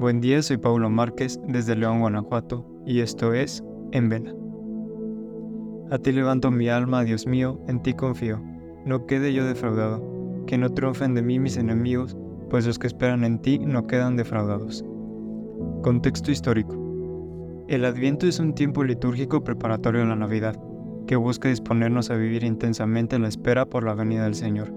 Buen día, soy Paulo Márquez desde León, Guanajuato, y esto es En Vela. A ti levanto mi alma, Dios mío, en ti confío, no quede yo defraudado, que no triunfen de mí mis enemigos, pues los que esperan en ti no quedan defraudados. Contexto histórico. El Adviento es un tiempo litúrgico preparatorio a la Navidad, que busca disponernos a vivir intensamente la espera por la venida del Señor.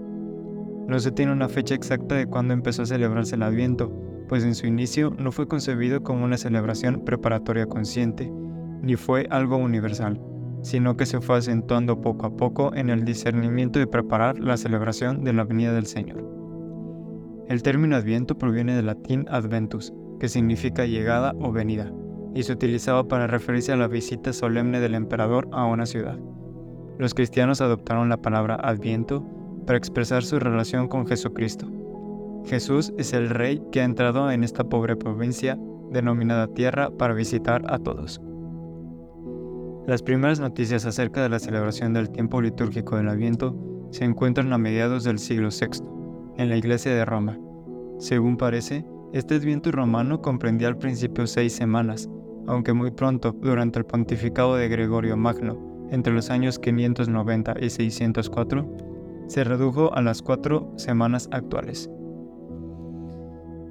No se tiene una fecha exacta de cuándo empezó a celebrarse el Adviento, pues en su inicio no fue concebido como una celebración preparatoria consciente, ni fue algo universal, sino que se fue acentuando poco a poco en el discernimiento de preparar la celebración de la venida del Señor. El término Adviento proviene del latín adventus, que significa llegada o venida, y se utilizaba para referirse a la visita solemne del emperador a una ciudad. Los cristianos adoptaron la palabra Adviento para expresar su relación con Jesucristo, Jesús es el Rey que ha entrado en esta pobre provincia denominada Tierra para visitar a todos. Las primeras noticias acerca de la celebración del tiempo litúrgico del Adviento se encuentran a mediados del siglo VI, en la iglesia de Roma. Según parece, este Adviento romano comprendía al principio seis semanas, aunque muy pronto, durante el pontificado de Gregorio Magno, entre los años 590 y 604, se redujo a las cuatro semanas actuales.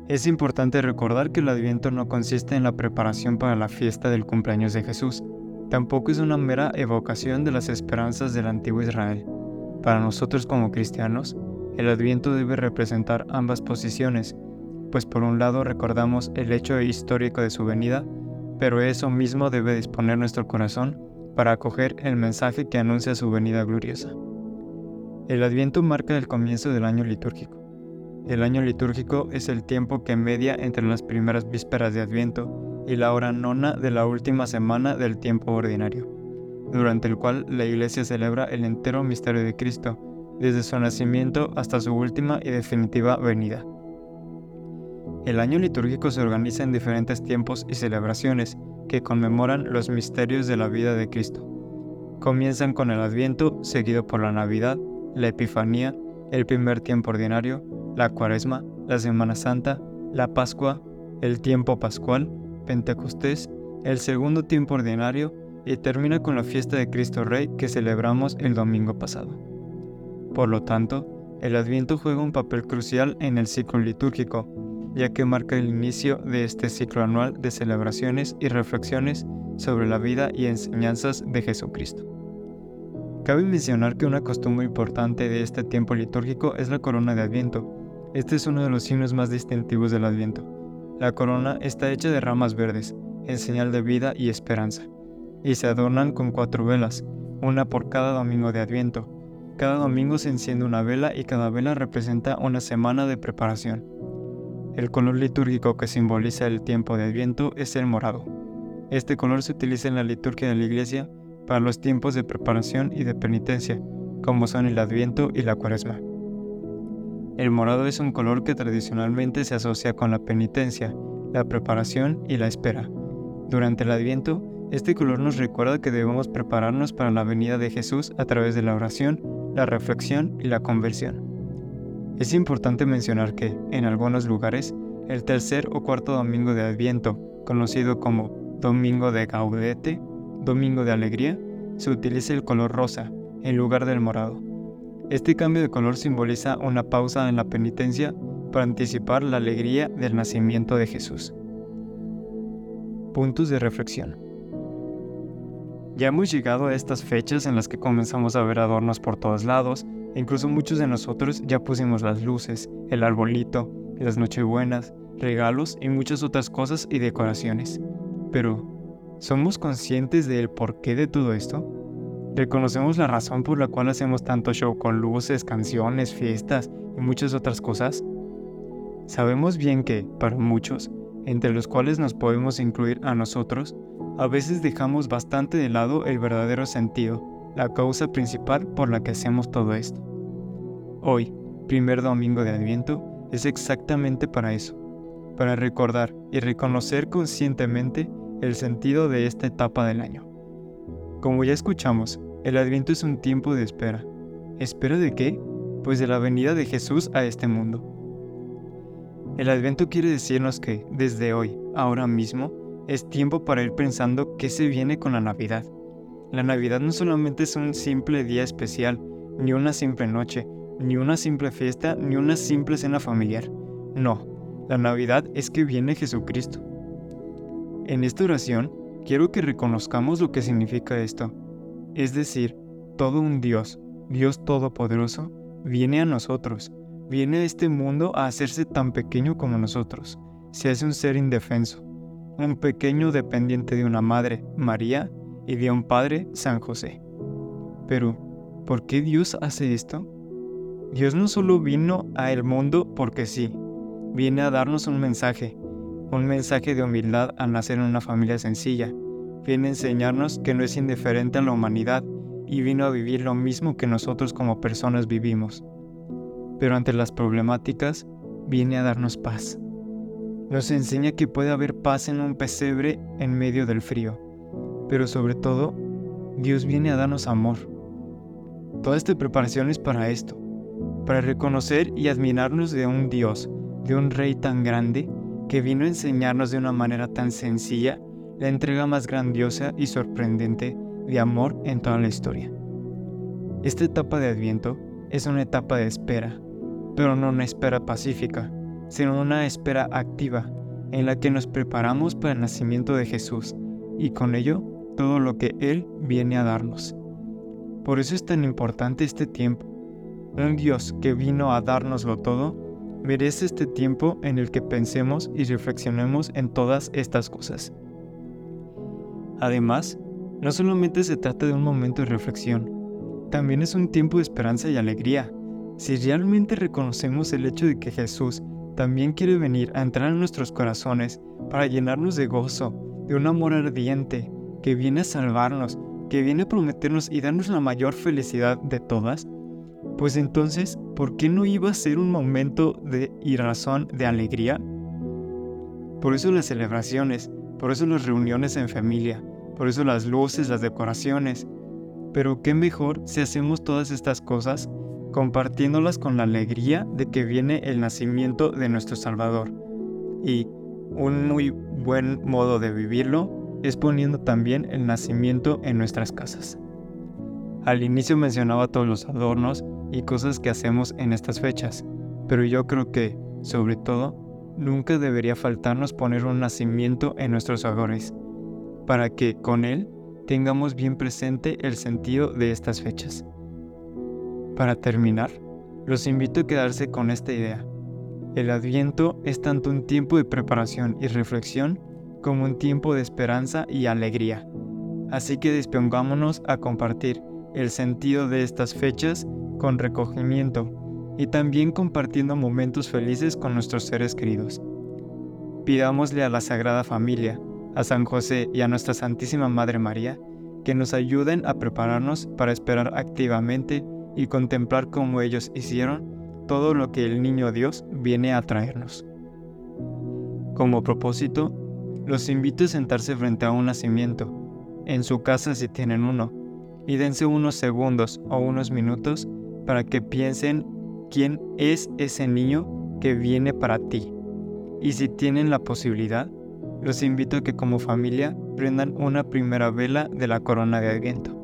Es importante recordar que el Adviento no consiste en la preparación para la fiesta del cumpleaños de Jesús, tampoco es una mera evocación de las esperanzas del antiguo Israel. Para nosotros como cristianos, el Adviento debe representar ambas posiciones, pues por un lado recordamos el hecho histórico de su venida, pero eso mismo debe disponer nuestro corazón para acoger el mensaje que anuncia su venida gloriosa. El Adviento marca el comienzo del año litúrgico. El año litúrgico es el tiempo que media entre las primeras vísperas de Adviento y la hora nona de la última semana del tiempo ordinario, durante el cual la Iglesia celebra el entero misterio de Cristo, desde su nacimiento hasta su última y definitiva venida. El año litúrgico se organiza en diferentes tiempos y celebraciones que conmemoran los misterios de la vida de Cristo. Comienzan con el Adviento, seguido por la Navidad, la Epifanía, el primer tiempo ordinario, la Cuaresma, la Semana Santa, la Pascua, el tiempo pascual, Pentecostés, el segundo tiempo ordinario y termina con la fiesta de Cristo Rey que celebramos el domingo pasado. Por lo tanto, el Adviento juega un papel crucial en el ciclo litúrgico, ya que marca el inicio de este ciclo anual de celebraciones y reflexiones sobre la vida y enseñanzas de Jesucristo. Cabe mencionar que una costumbre importante de este tiempo litúrgico es la corona de Adviento. Este es uno de los signos más distintivos del Adviento. La corona está hecha de ramas verdes, en señal de vida y esperanza, y se adornan con cuatro velas, una por cada domingo de Adviento. Cada domingo se enciende una vela y cada vela representa una semana de preparación. El color litúrgico que simboliza el tiempo de Adviento es el morado. Este color se utiliza en la liturgia de la Iglesia para los tiempos de preparación y de penitencia, como son el Adviento y la Cuaresma. El morado es un color que tradicionalmente se asocia con la penitencia, la preparación y la espera. Durante el Adviento, este color nos recuerda que debemos prepararnos para la venida de Jesús a través de la oración, la reflexión y la conversión. Es importante mencionar que, en algunos lugares, el tercer o cuarto domingo de Adviento, conocido como Domingo de Gaudete, Domingo de Alegría, se utiliza el color rosa en lugar del morado. Este cambio de color simboliza una pausa en la penitencia para anticipar la alegría del nacimiento de Jesús. Puntos de reflexión. Ya hemos llegado a estas fechas en las que comenzamos a ver adornos por todos lados, e incluso muchos de nosotros ya pusimos las luces, el arbolito, las nochebuenas, regalos y muchas otras cosas y decoraciones. Pero, ¿Somos conscientes del porqué de todo esto? ¿Reconocemos la razón por la cual hacemos tanto show con luces, canciones, fiestas y muchas otras cosas? Sabemos bien que, para muchos, entre los cuales nos podemos incluir a nosotros, a veces dejamos bastante de lado el verdadero sentido, la causa principal por la que hacemos todo esto. Hoy, primer domingo de Adviento, es exactamente para eso, para recordar y reconocer conscientemente el sentido de esta etapa del año. Como ya escuchamos, el Adviento es un tiempo de espera. ¿Espera de qué? Pues de la venida de Jesús a este mundo. El Adviento quiere decirnos que, desde hoy, ahora mismo, es tiempo para ir pensando qué se viene con la Navidad. La Navidad no solamente es un simple día especial, ni una simple noche, ni una simple fiesta, ni una simple cena familiar. No, la Navidad es que viene Jesucristo. En esta oración, quiero que reconozcamos lo que significa esto. Es decir, todo un Dios, Dios Todopoderoso, viene a nosotros, viene a este mundo a hacerse tan pequeño como nosotros. Se hace un ser indefenso, un pequeño dependiente de una madre, María, y de un padre, San José. Pero, ¿por qué Dios hace esto? Dios no solo vino a el mundo porque sí, viene a darnos un mensaje, un mensaje de humildad al nacer en una familia sencilla. Viene a enseñarnos que no es indiferente a la humanidad y vino a vivir lo mismo que nosotros como personas vivimos pero ante las problemáticas viene a darnos paz. Nos enseña que puede haber paz en un pesebre en medio del frío, pero sobre todo, Dios viene a darnos amor. Toda esta preparación es para esto, para reconocer y admirarnos de un Dios, de un Rey tan grande, que vino a enseñarnos de una manera tan sencilla la entrega más grandiosa y sorprendente de amor en toda la historia. Esta etapa de Adviento es una etapa de espera, pero no una espera pacífica, sino una espera activa en la que nos preparamos para el nacimiento de Jesús y con ello todo lo que Él viene a darnos. Por eso es tan importante este tiempo. Un Dios que vino a dárnoslo todo merece este tiempo en el que pensemos y reflexionemos en todas estas cosas. Además, no solamente se trata de un momento de reflexión, también es un tiempo de esperanza y alegría si realmente reconocemos el hecho de que Jesús también quiere venir a entrar en nuestros corazones para llenarnos de gozo, de un amor ardiente, que viene a salvarnos, que viene a prometernos y darnos la mayor felicidad de todas, pues entonces, ¿por qué no iba a ser un momento de y razón de alegría? Por eso las celebraciones, por eso las reuniones en familia, por eso las luces, las decoraciones. Pero qué mejor si hacemos todas estas cosas compartiéndolas con la alegría de que viene el nacimiento de nuestro Salvador. Y un muy buen modo de vivirlo es poniendo también el nacimiento en nuestras casas. Al inicio mencionaba todos los adornos y cosas que hacemos en estas fechas, pero yo creo que, sobre todo, nunca debería faltarnos poner un nacimiento en nuestros hogares, para que con él tengamos bien presente el sentido de estas fechas. Para terminar, los invito a quedarse con esta idea. El adviento es tanto un tiempo de preparación y reflexión como un tiempo de esperanza y alegría. Así que dispongámonos a compartir el sentido de estas fechas con recogimiento y también compartiendo momentos felices con nuestros seres queridos. Pidámosle a la Sagrada Familia, a San José y a nuestra Santísima Madre María que nos ayuden a prepararnos para esperar activamente y contemplar como ellos hicieron todo lo que el niño Dios viene a traernos. Como propósito, los invito a sentarse frente a un nacimiento, en su casa si tienen uno, y dense unos segundos o unos minutos para que piensen quién es ese niño que viene para ti. Y si tienen la posibilidad, los invito a que como familia prendan una primera vela de la corona de Adviento.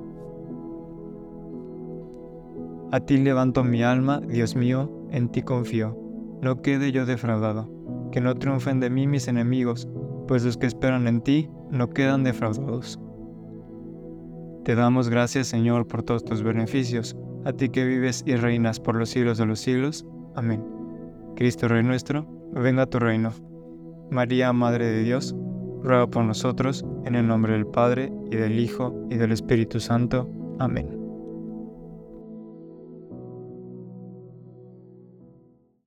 A ti levanto mi alma, Dios mío, en ti confío. No quede yo defraudado. Que no triunfen de mí mis enemigos, pues los que esperan en ti no quedan defraudados. Te damos gracias, Señor, por todos tus beneficios, a ti que vives y reinas por los siglos de los siglos. Amén. Cristo Rey nuestro, venga tu reino. María, Madre de Dios, ruega por nosotros, en el nombre del Padre, y del Hijo, y del Espíritu Santo. Amén.